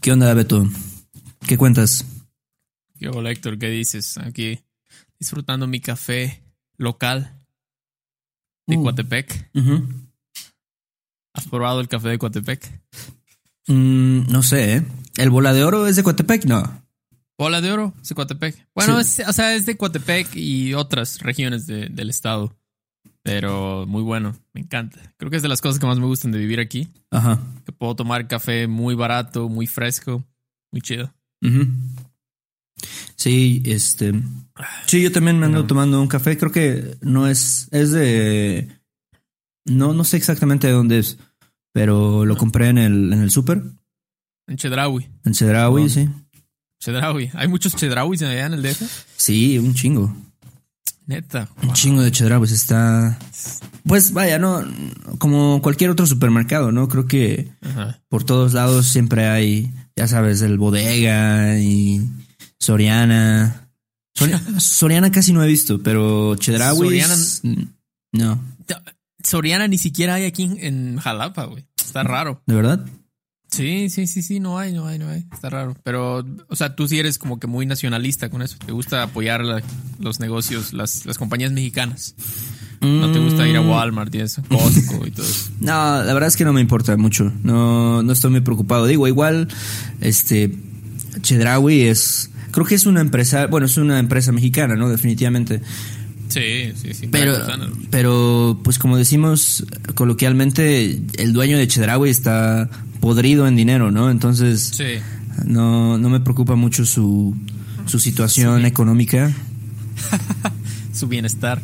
¿Qué onda, Beto? ¿Qué cuentas? Yo, Héctor, ¿qué dices? Aquí disfrutando mi café local de Uh. Coatepec. ¿Has probado el café de Coatepec? Mm, no sé, ¿eh? ¿El bola de oro es de Coatepec? No. Bola de oro, es de Coatepec. Bueno, Sí. es- o sea, es de Coatepec y otras regiones de- del estado. Pero muy bueno, me encanta. Creo que es de las cosas que más me gustan de vivir aquí. Ajá. Que puedo tomar café muy barato, muy fresco, muy chido. Ujú. Sí, este. Sí, yo también me ando tomando un café. Creo que no es. Es de. No, no sé exactamente de dónde es. Pero lo compré en el, en el súper. En Chedraui. En Cedraui, Oh. sí. Chedraui. Hay muchos Chedrauis allá en el DF. Sí, un chingo. Neta. Un chingo de Chedrauis está. Pues vaya, no. Como cualquier otro supermercado, ¿no? Creo que Ajá. por todos lados siempre hay, ya sabes, el bodega y Soriana. Sori- Soriana casi no he visto, pero Chedraui. Soriana- No, Soriana ni siquiera hay aquí en Jalapa, güey. Está raro. ¿de verdad? Sí, sí, sí, sí, no hay, no hay, no hay. Está raro. Pero, o sea, tú sí eres como que muy nacionalista con eso. Te gusta apoyar la- los negocios, las, las compañías mexicanas. No te gusta ir a Mm, Walmart y eso, Costco y todo eso. No, la verdad es que no me importa mucho. No, no estoy muy preocupado. Digo, igual, este, Chedraui es, creo que es una empresa, bueno, es una empresa mexicana, ¿no? Definitivamente. Sí, sí, sí. Pero, pero, pues como decimos coloquialmente, el dueño de Chedraui está podrido en dinero, ¿no? Entonces, Sí. no, no me preocupa mucho su, su situación económica. Su bienestar.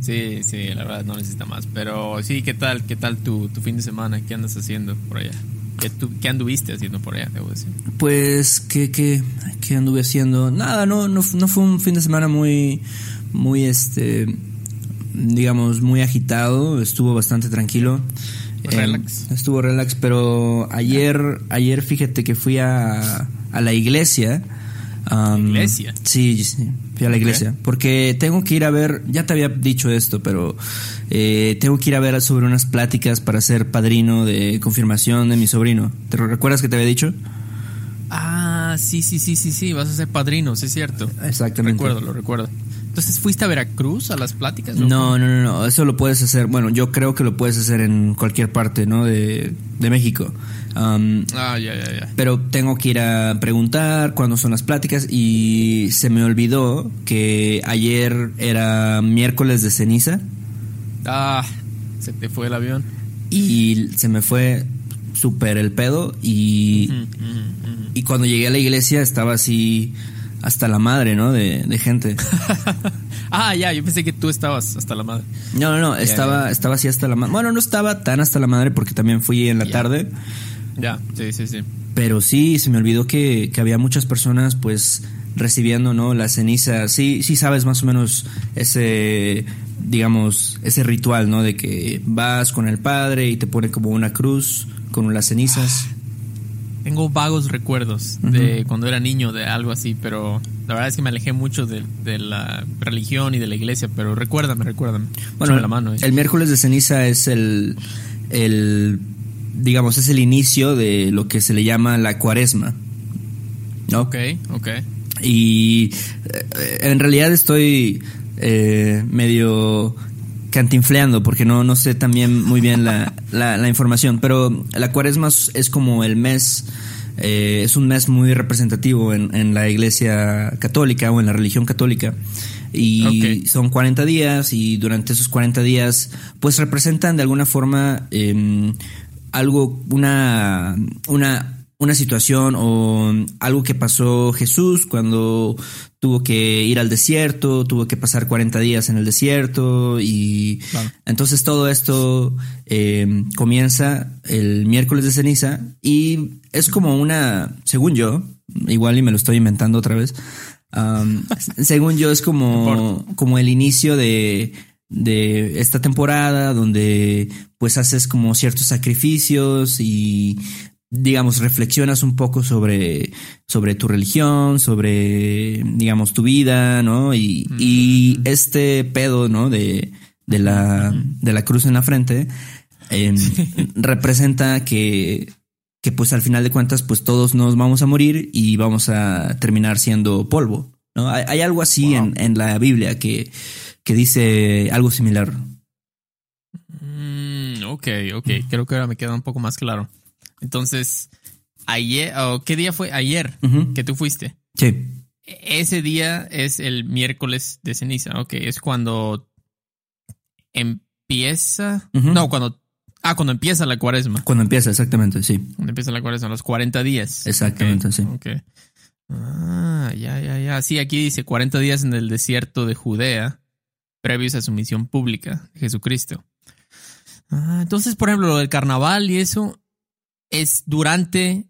Sí, sí, la verdad no necesita más. Pero sí, ¿qué tal? ¿Qué tal tu, tu fin de semana? ¿Qué andas haciendo por allá? ¿Qué, tú, ¿Qué anduviste haciendo por allá, debo decir? Pues, ¿qué, qué, qué anduve haciendo? Nada, no, no, no fue un fin de semana muy, muy, este, digamos, muy agitado. Estuvo bastante tranquilo. Relax. Eh, estuvo relax, pero ayer, ayer fíjate que fui a, a la iglesia. ¿Iglesia? Sí, sí, fui a la iglesia. Porque tengo que ir a ver, ya te había dicho esto, pero eh, tengo que ir a ver sobre unas pláticas para ser padrino de confirmación de mi sobrino. ¿Te recuerdas que te había dicho? Ah, sí, sí, sí, sí, sí. Vas a ser padrino, sí es cierto. Exactamente. Recuerdo, lo recuerdo. Entonces, ¿fuiste a Veracruz a las pláticas? No, no, no, no, eso lo puedes hacer, bueno, yo creo que lo puedes hacer en cualquier parte, ¿no? De, de México. Am, Ah, ya, ya, ya. pero tengo que ir a preguntar cuándo son las pláticas y se me olvidó que ayer era miércoles de ceniza Ah, se te fue el avión. y se me fue súper el pedo y, y cuando llegué a la iglesia estaba así hasta la madre, ¿no? De, de gente. ah, ya, yo pensé que tú estabas hasta la madre. No, no, no, estaba, estaba así hasta la madre. Bueno, no estaba tan hasta la madre porque también fui en la tarde. Ya, sí, sí, sí. Pero sí, se me olvidó que, que había muchas personas pues recibiendo, ¿no? La ceniza. Sí, sí sabes más o menos ese, digamos, ese ritual, ¿no? De que vas con el padre y te pone como una cruz con las cenizas. Tengo vagos recuerdos de cuando era niño, de algo así, pero la verdad es que me alejé mucho de, de la religión y de la iglesia, pero recuérdame, recuérdame. Bueno, Échame la mano. eh. el miércoles de ceniza es el, el, digamos, es el inicio de lo que se le llama la cuaresma. ¿no? Ok, ok. Y eh, en realidad estoy eh, medio cantinfleando porque no, no sé también muy bien la, la, la información, pero la cuaresma es- como el mes, eh, es un mes muy representativo en, en la iglesia católica o en la religión católica. Y son 40 días y durante esos 40 días pues representan de alguna forma em, algo, una, una, una situación o algo que pasó Jesús cuando tuvo que ir al desierto, tuvo que pasar 40 días en el desierto y Claro. entonces todo esto eh, comienza el miércoles de ceniza y es como una, según yo, igual y me lo estoy inventando otra vez. Um, según yo es como, como el inicio de, de esta temporada donde pues haces como ciertos sacrificios y digamos, reflexionas un poco sobre, sobre tu religión, sobre, digamos, tu vida, ¿no? Y, y este pedo, ¿no? De, de, la, de la cruz en la frente em, representa que, que, pues, al final de cuentas, pues todos nos vamos a morir y vamos a terminar siendo polvo, ¿no? Hay, algo así en, en, la Biblia que, que dice algo similar. Mm, ok, ok. Creo que ahora me queda un poco más claro. Entonces, ayer, ¿qué día fue? Ayer que tú fuiste. Sí. Ese día es el miércoles de ceniza, ok. Es cuando empieza. No, cuando. Ah, cuando empieza la cuaresma. Cuando empieza, exactamente, sí. Cuando empieza la cuaresma, los 40 días. Exactamente, sí. Ok. Ah, ya, ya, ya. Sí, aquí dice 40 días en el desierto de Judea, previos a su misión pública, Jesucristo. Ah, entonces, por ejemplo, lo del carnaval y eso, es durante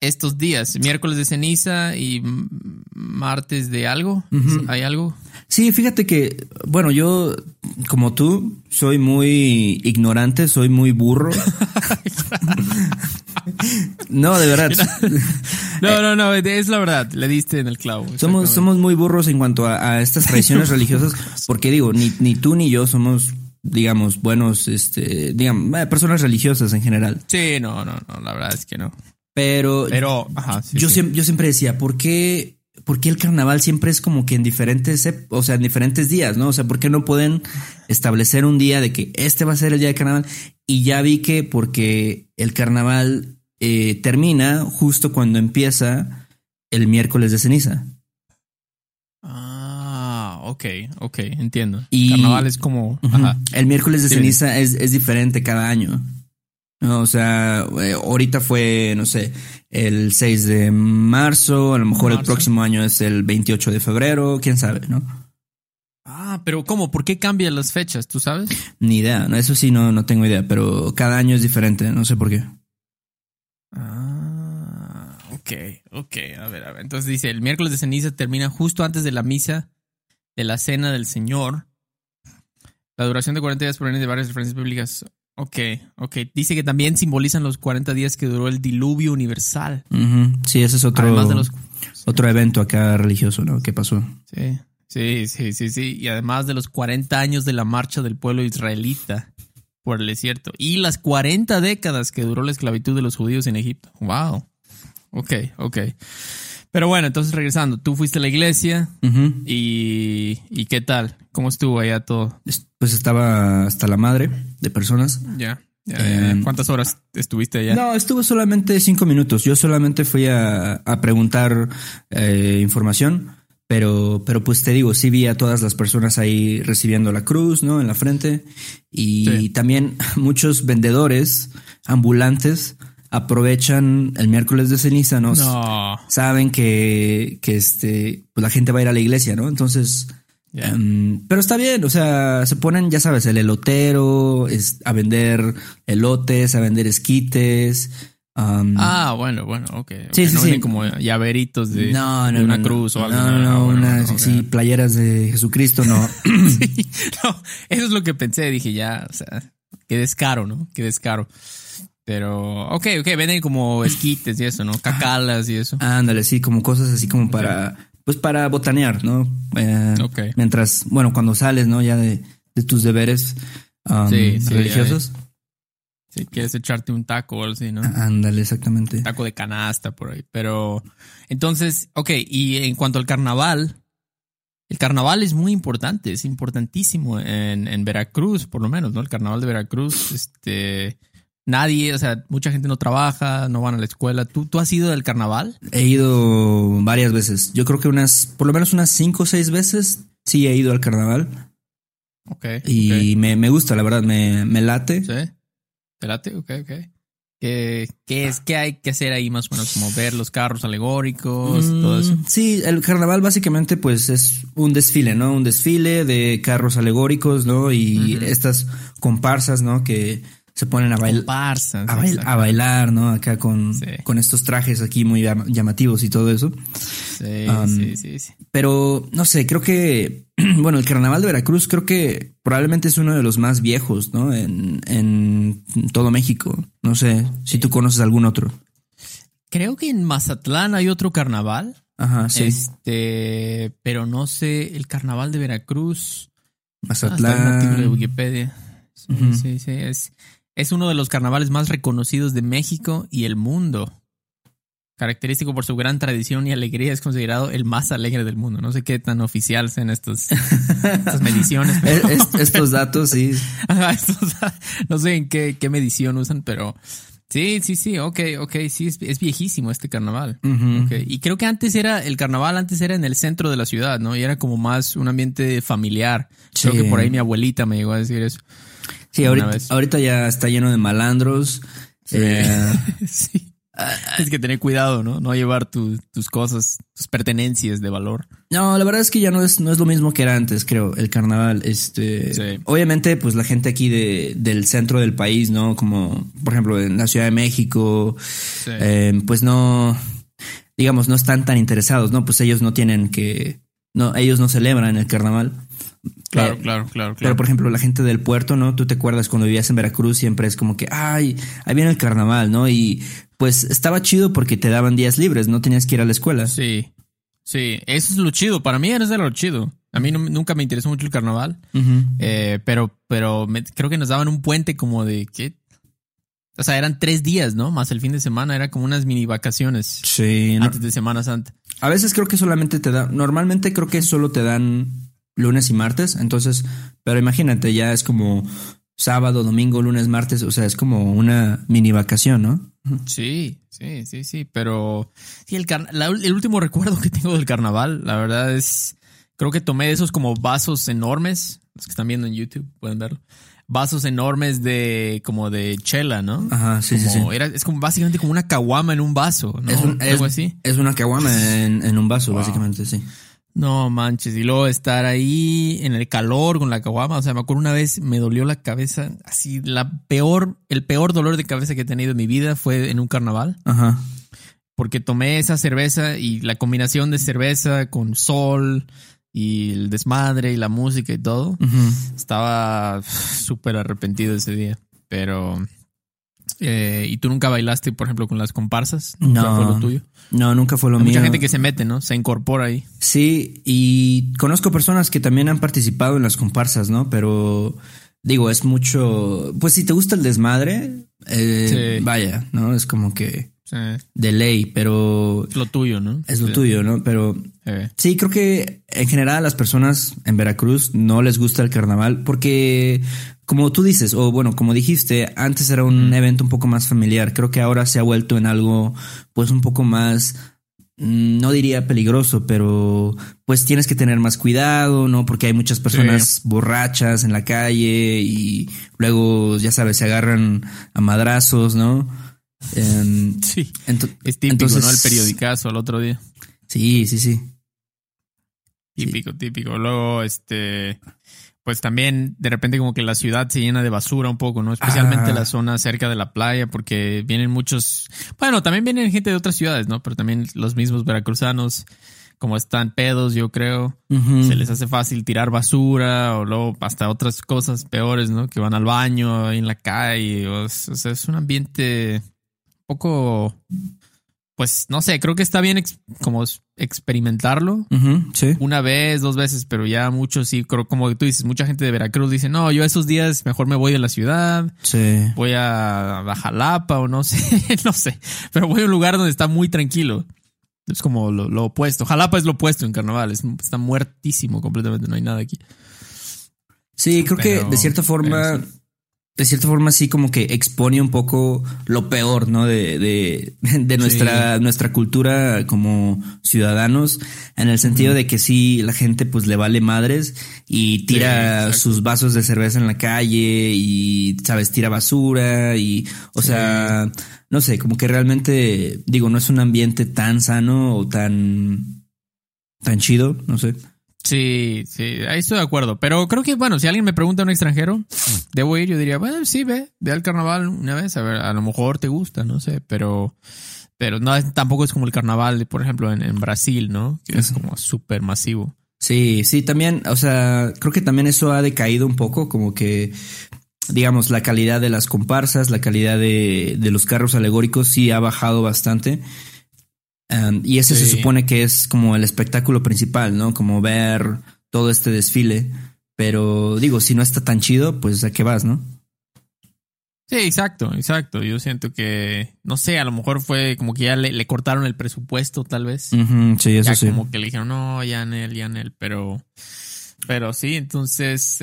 estos días, miércoles de ceniza y martes de algo. ¿Hay algo? Sí, fíjate que, bueno, yo, como tú, soy muy ignorante, soy muy burro. no, de verdad. No, no, no, es la verdad, le diste en el clavo. Somos, somos muy burros en cuanto a, estas tradiciones religiosas, porque digo, ni, ni tú ni yo somos digamos, buenos, este, digamos, eh, personas religiosas en general. Sí, no, no, no, la verdad es que no. Pero, Pero yo, Siempre, yo siempre decía, ¿por qué, ¿por qué el carnaval siempre es como que en diferentes, o sea, en diferentes días, ¿no? O sea, ¿por qué no pueden establecer un día de que este va a ser el día de carnaval? Y ya vi que porque el carnaval eh, termina justo cuando empieza el miércoles de ceniza ok, ok, entiendo. Y Carnaval es como... El miércoles de ceniza es, es, diferente cada año. O sea, eh, ahorita fue, no sé, el 6 de marzo, a lo mejor el próximo año es el 28 de febrero, quién sabe, ¿no? Ah, pero ¿cómo? ¿Por qué cambian las fechas? ¿Tú sabes? Ni idea, no, eso sí no, no tengo idea, pero cada año es diferente, no sé por qué. Ah, ok, ok, a ver, a ver. Entonces dice, el miércoles de ceniza termina justo antes de la misa de la cena del Señor. La duración de 40 días proviene de varias referencias bíblicas. Ok, ok. Dice que también simbolizan los 40 días que duró el diluvio universal. Sí, ese es otro, otro evento acá religioso, ¿no? ¿Qué pasó? Sí, sí, sí, sí, sí. Y además de los 40 años de la marcha del pueblo israelita por el desierto y las 40 décadas que duró la esclavitud de los judíos en Egipto. Wow. Ok, ok. Pero bueno, entonces regresando, tú fuiste a la iglesia y, y ¿qué tal? ¿Cómo estuvo allá todo? Pues estaba hasta la madre de personas. Ya. Em, ¿Cuántas horas estuviste allá? No, estuve solamente cinco minutos. Yo solamente fui a, a preguntar eh, información, pero, pero pues te digo, sí vi a todas las personas ahí recibiendo la cruz, ¿no? En la frente y también muchos vendedores ambulantes aprovechan el miércoles de ceniza, ¿no? Saben que, que este, pues la gente va a ir a la iglesia, ¿no? Entonces, em, pero está bien, o sea, se ponen, ya sabes, el elotero, es, a vender elotes, a vender esquites. ah, bueno, bueno, ok. Sí, sí, sí. como llaveritos de, una cruz o algo. No, no, no, sí, playeras de Jesucristo, no. sí, no, eso es lo que pensé, dije ya, o sea, qué descaro, ¿no? Qué descaro. Pero, ok, ok, venden como esquites y eso, ¿no? Cacalas y eso. Ándale, sí, como cosas así como para, pues para botanear, ¿no? Eh, ok. Mientras, bueno, cuando sales, ¿no? Ya de, tus deberes um, religiosos. Si quieres echarte un taco o algo así, ¿no? Ándale, exactamente. taco de canasta por ahí. Pero, entonces, ok, y en cuanto al carnaval, el carnaval es muy importante, es importantísimo en, en Veracruz, por lo menos, ¿no? El carnaval de Veracruz, este Nadie, o sea, mucha gente no trabaja, no van a la escuela. ¿Tú, ¿Tú has ido del carnaval? He ido varias veces. Yo creo que unas, por lo menos unas cinco o seis veces sí he ido al carnaval. Ok. Y Me, me, gusta, la verdad, me, me late. Sí. ¿Te late? Ok, ok. ¿Qué, qué, es, ¿Qué hay que hacer ahí más o menos? Como ver los carros alegóricos, todo eso. Mm, sí, el carnaval básicamente pues es un desfile, ¿no? Un desfile de carros alegóricos, ¿no? Y estas comparsas, ¿no? Que se ponen a, bail- Comparsas, a, bail- exacto. a bailar, ¿no? Acá con, Sí. con estos trajes aquí muy llam- llamativos y todo eso. Sí, Um, sí, sí, sí. Pero no sé, creo que, bueno, el carnaval de Veracruz creo que probablemente es uno de los más viejos, ¿no? En, en todo México. No sé si tú conoces algún otro. Creo que en Mazatlán hay otro carnaval. Ajá, sí. Este, pero no sé, el carnaval de Veracruz. Ah, está en un Mazatlán. artículo de Wikipedia. Sí, sí, sí. Es, es uno de los carnavales más reconocidos de México y el mundo. Característico por su gran tradición y alegría, es considerado el más alegre del mundo. No sé qué tan oficial sean estos, estas mediciones. pero- Es- es- estos datos, sí. Ajá, estos- no sé en qué, qué medición usan, pero sí, sí, sí, ok, ok, sí, es, es viejísimo este carnaval. Ujú. Ok, Y creo que antes era, el carnaval antes era en el centro de la ciudad, ¿no? Y era como más un ambiente familiar. Creo Sí. que por ahí mi abuelita me llegó a decir eso. Sí, ahorita, ya está lleno de malandros. Eh, sí. Tienes que tener cuidado, ¿no? No llevar tu- tus cosas, tus pertenencias de valor. no, la verdad es que ya no es, no es lo mismo que era antes, creo, el carnaval. Este, Sí. obviamente, pues la gente aquí de, del centro del país, ¿no? Como, por ejemplo, en la Ciudad de México, eh, pues no, digamos, no están tan interesados, ¿no? Pues ellos no tienen que, no, ellos no celebran el carnaval. Claro, Eh, claro, claro, Pero, claro. por ejemplo, la gente del puerto, ¿no? Tú te acuerdas cuando vivías en Veracruz, siempre es como que, ay, ahí viene el carnaval, ¿no? Y pues estaba chido porque te daban días libres, no tenías que ir a la escuela. Sí, sí, eso es lo chido. Para mí eso es lo chido. A mí no- nunca me interesó mucho el carnaval. Eh, pero, pero me- creo que nos daban un puente como de ¿qué? O sea, eran tres días, ¿no? Más el fin de semana, era como unas mini vacaciones Sí, no- antes de Semana Santa. a veces creo que solamente te dan, normalmente creo que solo te dan lunes y martes, entonces, pero imagínate, ya es como sábado, domingo, lunes, martes, o sea, es como una mini vacación, ¿no? Sí, sí, sí, sí. Pero sí, el, la- el último recuerdo que tengo del carnaval, la verdad es. Creo que tomé esos como vasos enormes. Los que están viendo en YouTube pueden verlo. Vasos enormes de como de chela, ¿no? Ajá, sí, sí, sí. Era, es como básicamente como una caguama en un vaso, ¿no? Es, un- es- Algo así. es una caguama en, en un vaso, Wow. básicamente, sí. No manches, y luego estar ahí en el calor con la caguama, o sea, me acuerdo una vez me dolió la cabeza, así la peor, el peor dolor de cabeza que he tenido en mi vida fue en un carnaval, Ajá. porque tomé esa cerveza y la combinación de cerveza con sol y el desmadre y la música y todo, estaba súper arrepentido ese día, pero eh, ¿y tú nunca bailaste, por ejemplo, con las comparsas? ¿Nunca No. fue lo tuyo? No, nunca fue lo Hay mío. mucha gente que se mete, ¿no? Se incorpora ahí. Sí, y conozco personas que también han participado en las comparsas, ¿no? Pero digo, es mucho. Pues si te gusta el desmadre, eh, Sí. vaya, ¿no? Es como que Sí, de ley, pero es lo tuyo, ¿no? es lo Sí. tuyo, ¿no? Pero Eh, sí, creo que en general a las personas en Veracruz no les gusta el carnaval porque, como tú dices, o bueno, como dijiste, antes era un evento un poco más familiar. Creo que ahora se ha vuelto en algo, pues, un poco más mm, no diría peligroso, pero pues tienes que tener más cuidado, ¿no? Porque hay muchas personas borrachas en la calle y luego, ya sabes, se agarran a madrazos, ¿no? Em, Sí. Es típico, Entonces- ¿no? El periodicazo al otro día. sí, sí, sí. Típico, típico. Luego, este, pues también de repente como que la ciudad se llena de basura un poco, ¿no? Especialmente Ah. la zona cerca de la playa, porque vienen muchos, bueno, también vienen gente de otras ciudades, ¿no? Pero también los mismos veracruzanos, como están pedos, yo creo, se les hace fácil tirar basura o luego hasta otras cosas peores, ¿no? Que van al baño ahí en la calle, o, sea, es un ambiente poco, pues, no sé, creo que está bien ex- como experimentarlo sí. una vez, dos veces, pero ya muchos sí, creo, como tú dices, mucha gente de Veracruz dice, no, yo esos días mejor me voy de la ciudad, Sí. voy a, a Jalapa o no sé, no sé, pero voy a un lugar donde está muy tranquilo. Es como lo, lo opuesto. Jalapa es lo opuesto en carnaval, es- está muertísimo completamente, no hay nada aquí. Sí, creo Pero- que de cierta forma, de cierta forma sí como que expone un poco lo peor, ¿no? De, de, de nuestra, nuestra cultura como ciudadanos, en el sentido de que sí, la gente pues le vale madres y tira sus vasos de cerveza en la calle y, sabes, tira basura y, o sea, no sé, como que realmente, digo, no es un ambiente tan sano o tan, tan chido, no sé. Sí, sí, ahí estoy de acuerdo. Pero creo que, bueno, si alguien me pregunta a un extranjero, debo ir, yo diría, bueno, sí, ve, ve al carnaval una vez, a ver, a lo mejor te gusta, no sé, pero, pero no, tampoco es como el carnaval, por ejemplo, en, en Brasil, ¿no? Que es como súper masivo. Sí, sí, también, o sea, creo que también eso ha decaído un poco, como que, digamos, la calidad de las comparsas, la calidad de, de los carros alegóricos sí ha bajado bastante. Um, y ese se supone que es como el espectáculo principal, ¿no? Como ver todo este desfile. Pero digo, si no está tan chido, pues a qué vas, ¿no? Sí, exacto, exacto. Yo siento que, no sé, a lo mejor fue como que ya le, le cortaron el presupuesto, tal vez. Ujú, sí, eso ya sí. como que le dijeron, no, ya Anel, ya Anel, pero, pero sí, entonces,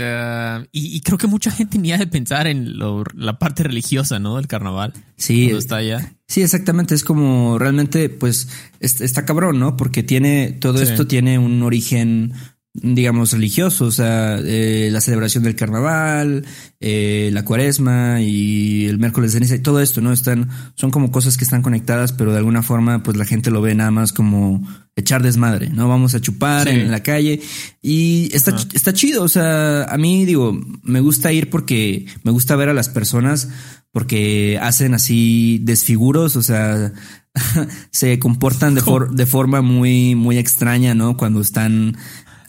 y, y creo que mucha gente ni ha de pensar en lo- la parte religiosa, ¿no? Del carnaval. Sí, Cuando está allá. Sí, exactamente. Es como realmente, pues, es- está cabrón, ¿no? Porque tiene, todo Sí. esto tiene un origen, digamos, religioso. O sea, eh, la celebración del carnaval, eh, la cuaresma y el miércoles de ceniza y todo esto, ¿no? Están, son como cosas que están conectadas, pero de alguna forma, pues la gente lo ve nada más como echar desmadre, ¿no? Vamos a chupar Sí. en la calle y está, está chido. O sea, a mí, digo, me gusta ir porque me gusta ver a las personas porque hacen así desfiguros, o sea, se comportan de, for- de forma muy, muy extraña, ¿no? Cuando están,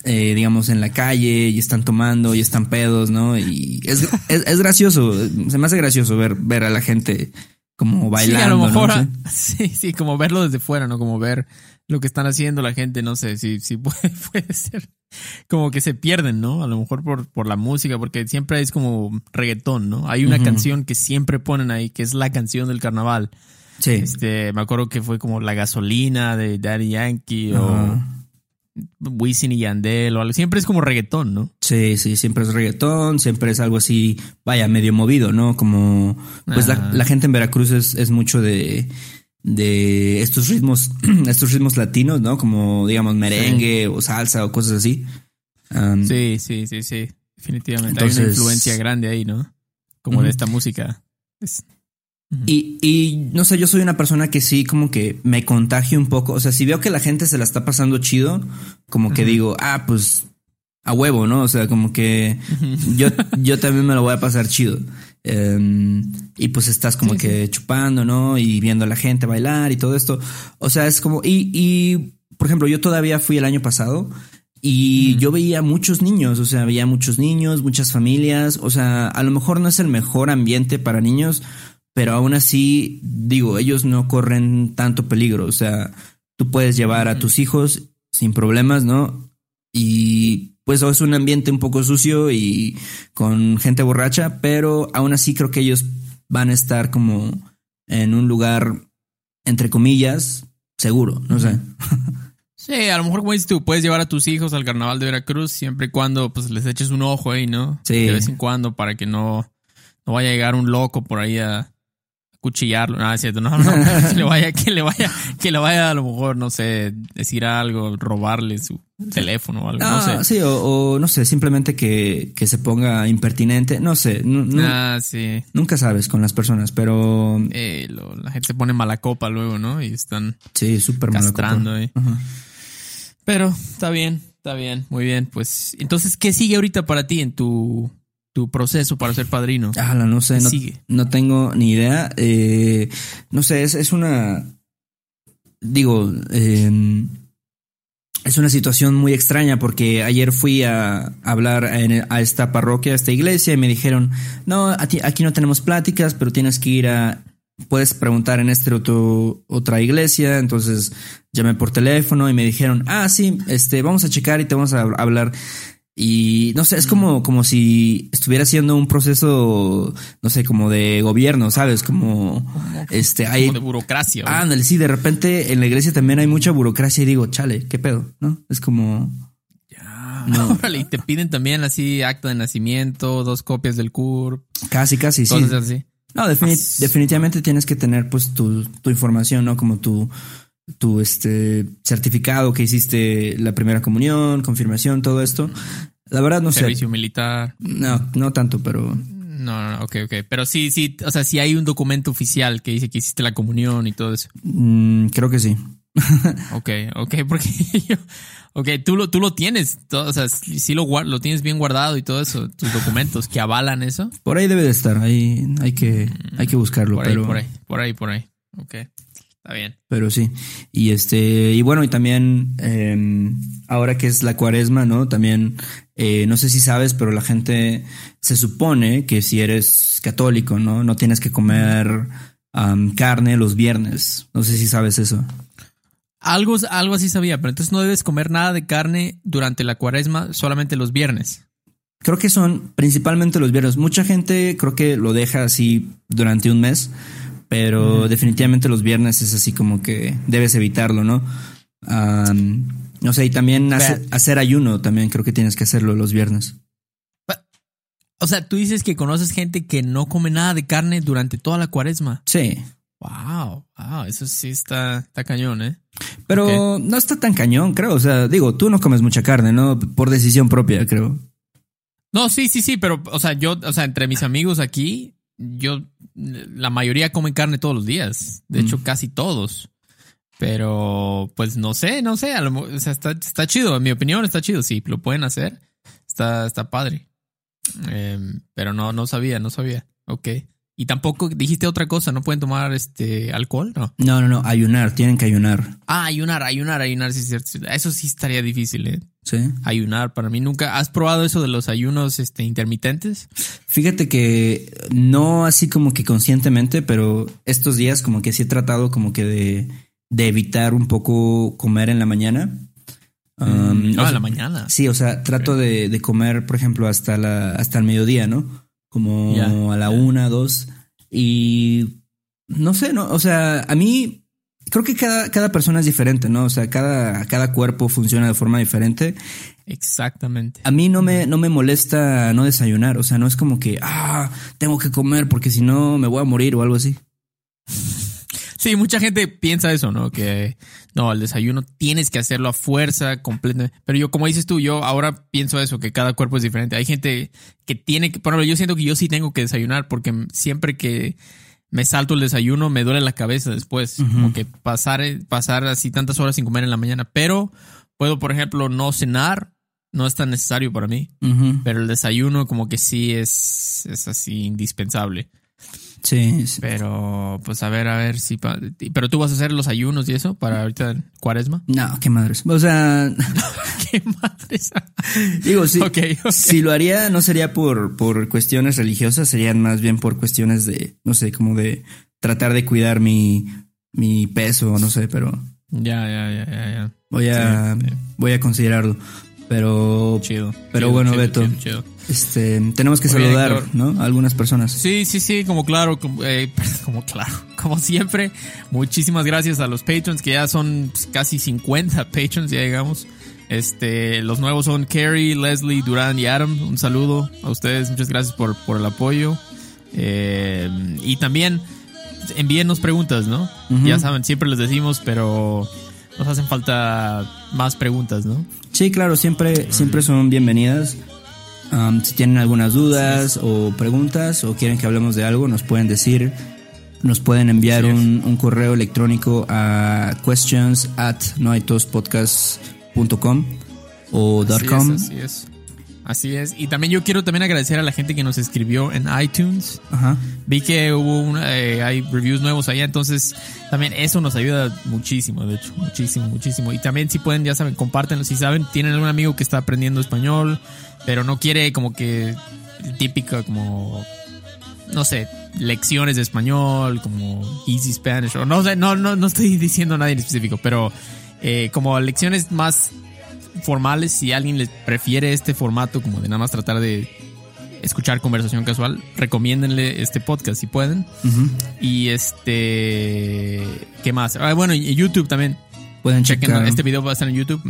eh, digamos, en la calle y están tomando y están pedos, ¿no? Y es, es, es gracioso, se me hace gracioso ver, ver a la gente como bailando. sí, a lo ¿no? mejor, Sí. sí, sí, como verlo desde fuera, ¿no? Como ver lo que están haciendo la gente, no sé, si, si puede, puede ser como que se pierden, ¿no? A lo mejor por, por la música, porque siempre es como reggaetón, ¿no? Hay una canción que siempre ponen ahí, que es la canción del carnaval. Sí. Este, me acuerdo que fue como La Gasolina de Daddy Yankee o. Wisin y Yandel o algo. Siempre es como reggaetón, ¿no? Sí, sí, siempre es reggaetón, siempre es algo así, vaya, medio movido, ¿no? Como, pues la, Ajá. la gente en Veracruz es, es mucho de, de estos ritmos, estos ritmos latinos, ¿no? Como, digamos, merengue o salsa o cosas así. Um, Sí, sí, sí, sí. Definitivamente. Hay una influencia grande ahí, ¿no? Como Ujú. de esta música. Es-. Y, y no sé, yo soy una persona que sí, como que me contagio un poco. O sea, si veo que la gente se la está pasando chido, como que digo, ah, pues a huevo, ¿no? O sea, como que yo, yo también me lo voy a pasar chido. Eh, y pues estás como Sí, que chupando, ¿no? Y viendo a la gente bailar y todo esto. O sea, es como, y, y por ejemplo, yo todavía fui el año pasado y yo veía muchos niños, o sea, veía muchos niños, muchas familias, o sea, a lo mejor no es el mejor ambiente para niños, pero aún así, digo, ellos no corren tanto peligro, o sea, tú puedes llevar a tus hijos sin problemas, ¿no? Y pues es un ambiente un poco sucio y con gente borracha, pero aún así creo que ellos van a estar como en un lugar, entre comillas, seguro, no sé. Sí, a lo mejor como dices tú, puedes llevar a tus hijos al carnaval de Veracruz siempre y cuando pues les eches un ojo ahí, ¿no? Sí. De vez en cuando para que no, no vaya a llegar un loco por ahí a cuchillarlo. No, es cierto, no, no, que le vaya, que le vaya, que le vaya a lo mejor, no sé, decir algo, robarle su teléfono o algo, no Ah, sé. sí, o, o no sé, simplemente que, que se ponga impertinente, no sé, Ah, sí. nunca sabes con las personas, pero Eh, lo- la gente se pone mala copa luego, ¿no? Y están sí, súper mala copa. ahí. Ajá. Pero está bien, está bien, muy bien. Pues entonces, ¿qué sigue ahorita para ti en tu, tu proceso para ser padrino? No sé, ¿Qué no, sigue? no tengo ni idea. Eh, no sé, es, es una. Digo, eh, es una situación muy extraña porque ayer fui a hablar en- a esta parroquia, a esta iglesia, y me dijeron: No, aquí no tenemos pláticas, pero tienes que ir a. Puedes preguntar en este otro, otra iglesia. Entonces llamé por teléfono y me dijeron: Ah, sí, este, vamos a checar y te vamos a hablar. Y no sé, es como, como si estuviera haciendo un proceso, no sé, como de gobierno, ¿sabes? Como este, hay. Como de burocracia. Ah, ándale, sí, de repente en la iglesia también hay mucha burocracia y digo, chale, ¿qué pedo? ¿No? Es como. Ya. no. Órale, y te piden también así acta de nacimiento, dos copias del CURP, Casi, casi, sí. así. No, defini- definitivamente tienes que tener pues tu, tu información, ¿no? Como tu, tu este certificado que hiciste la primera comunión, confirmación, todo esto. La verdad no sé. Servicio militar. No, no tanto, pero No, no, ok, ok. Pero sí, sí, o sea, sí hay un documento oficial que dice que hiciste la comunión y todo eso. mm, creo que sí. ok, ok, porque yo, ok, tú lo, tú lo tienes, o sea, sí lo, lo tienes bien guardado y todo eso, tus documentos que avalan eso. Por ahí debe de estar, ahí hay que, hay que buscarlo. Por ahí, pero, por ahí, por ahí, por ahí. Ok, está bien. Pero sí, y este, y bueno, y también eh, ahora que es la cuaresma, ¿no? También, eh, no sé si sabes, pero la gente se supone que si eres católico, ¿no? No tienes que comer um, carne los viernes. No sé si sabes eso. Algo, algo así sabía, pero entonces no debes comer nada de carne durante la cuaresma, solamente los viernes. Creo que son principalmente los viernes. Mucha gente creo que lo deja así durante un mes, pero definitivamente los viernes es así como que debes evitarlo, ¿no? Um, no sé, y también hace, hacer ayuno, también creo que tienes que hacerlo los viernes. O sea, tú dices que conoces gente que no come nada de carne durante toda la cuaresma. Sí. Wow, wow, eso sí está, está cañón, ¿eh? Pero no está tan cañón, creo. O sea, digo, tú no comes mucha carne, ¿no? Por decisión propia, creo. No, sí, sí, sí, pero, o sea, yo, o sea, entre mis amigos aquí, yo, la mayoría comen carne todos los días. De hecho, casi todos. Pero, pues, no sé, no sé, a lo o sea, está, está chido, en mi opinión está chido. Si lo pueden hacer, está, está padre. Em, pero no, no sabía, no sabía. Ok. Y tampoco dijiste otra cosa, no pueden tomar este alcohol, ¿no? No, no, no, ayunar, tienen que ayunar. Ah, ayunar, ayunar, ayunar, sí, cierto. Eso sí estaría difícil, ¿eh? Sí. Ayunar, para mí nunca. ¿Has probado eso de los ayunos este, intermitentes? Fíjate que no así como que conscientemente, pero estos días como que sí he tratado como que de, de evitar un poco comer en la mañana. Um, no, o sea, la mañana. Sí, o sea, trato de, de comer, por ejemplo, hasta la, hasta el mediodía, ¿no? Como a la una, dos. Y no sé, ¿no? O sea, a mí creo que cada, cada persona es diferente, ¿no? O sea, cada, cada cuerpo funciona de forma diferente. Exactamente. A mí no me, no me molesta no desayunar. O sea, no es como que, ah, tengo que comer porque si no me voy a morir o algo así. Sí, mucha gente piensa eso, ¿no? Que no, el desayuno tienes que hacerlo a fuerza, completamente. Pero yo, como dices tú, yo ahora pienso eso, que cada cuerpo es diferente. Hay gente que tiene que, por ejemplo, yo siento que yo sí tengo que desayunar porque siempre que me salto el desayuno me duele la cabeza después. Como que pasar, pasar así tantas horas sin comer en la mañana. Pero puedo, por ejemplo, no cenar. No es tan necesario para mí. Pero el desayuno como que sí es, es así indispensable. Sí, sí. Pero, pues a ver, a ver si... pa- Pero tú vas a hacer los ayunos y eso para ahorita cuaresma. No, qué madres. O sea, ¡Qué madres! digo, sí. Ok. Si lo haría, no sería por, por cuestiones religiosas, serían más bien por cuestiones de, no sé, como de tratar de cuidar mi, mi peso, no sé, pero Ya, ya, ya, ya, ya. voy a, Sí, sí. voy a considerarlo. Pero, Chido. Pero chido, bueno, chido, Beto. chido. Este, tenemos que saludar, Héctor. ¿no? A algunas personas. Sí, sí, sí, como claro, como, eh, como claro, como siempre, muchísimas gracias a los patrons que ya son pues, casi 50 patrons, ya llegamos. Este, los nuevos son Carrie, Leslie, Durán y Adam. Un saludo a ustedes, muchas gracias por, por el apoyo. Eh, y también envíennos preguntas, ¿no? Ya saben, siempre les decimos, pero nos hacen falta más preguntas, ¿no? Sí, claro, siempre, siempre son bienvenidas. Um, si tienen algunas dudas o preguntas o quieren que hablemos de algo, nos pueden decir. Nos pueden enviar un, un correo electrónico a questions at noaitospodcast.com o Así .com. es, así es. Así es. Y también yo quiero también agradecer a la gente que nos escribió en iTunes. Ajá. Vi que hubo una, eh, hay reviews nuevos allá, entonces también eso nos ayuda muchísimo, de hecho, muchísimo, muchísimo. Y también si pueden, ya saben, compártenlo. Si saben, tienen algún amigo que está aprendiendo español, pero no quiere como que típica como, no sé, lecciones de español, como Easy Spanish, o no sé, no, no, no estoy diciendo nada en específico, pero eh, como lecciones más formales, si alguien les prefiere este formato como de nada más tratar de escuchar conversación casual, recomiéndenle este podcast si pueden. Y este, ¿qué más? Ah, bueno, y YouTube también. Pueden Chequen, checar. este video va a estar en YouTube.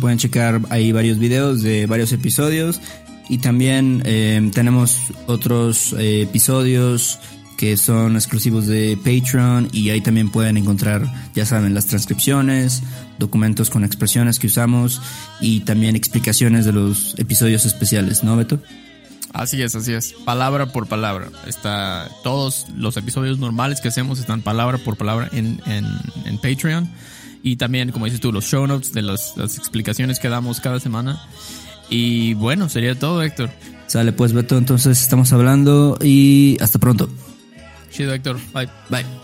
Pueden checar ahí varios videos de varios episodios y también eh, tenemos otros eh, episodios que son exclusivos de Patreon y ahí también pueden encontrar, ya saben, las transcripciones, documentos con expresiones que usamos y también explicaciones de los episodios especiales, ¿no, Beto? Así es, así es. Palabra por palabra. Está, todos los episodios normales que hacemos están palabra por palabra en, en, en Patreon. y también, como dices tú, los show notes de las, las explicaciones que damos cada semana. Y bueno, sería todo, Héctor. Sale pues, Beto, entonces estamos hablando y hasta pronto. Chido, Héctor. Bye. Bye.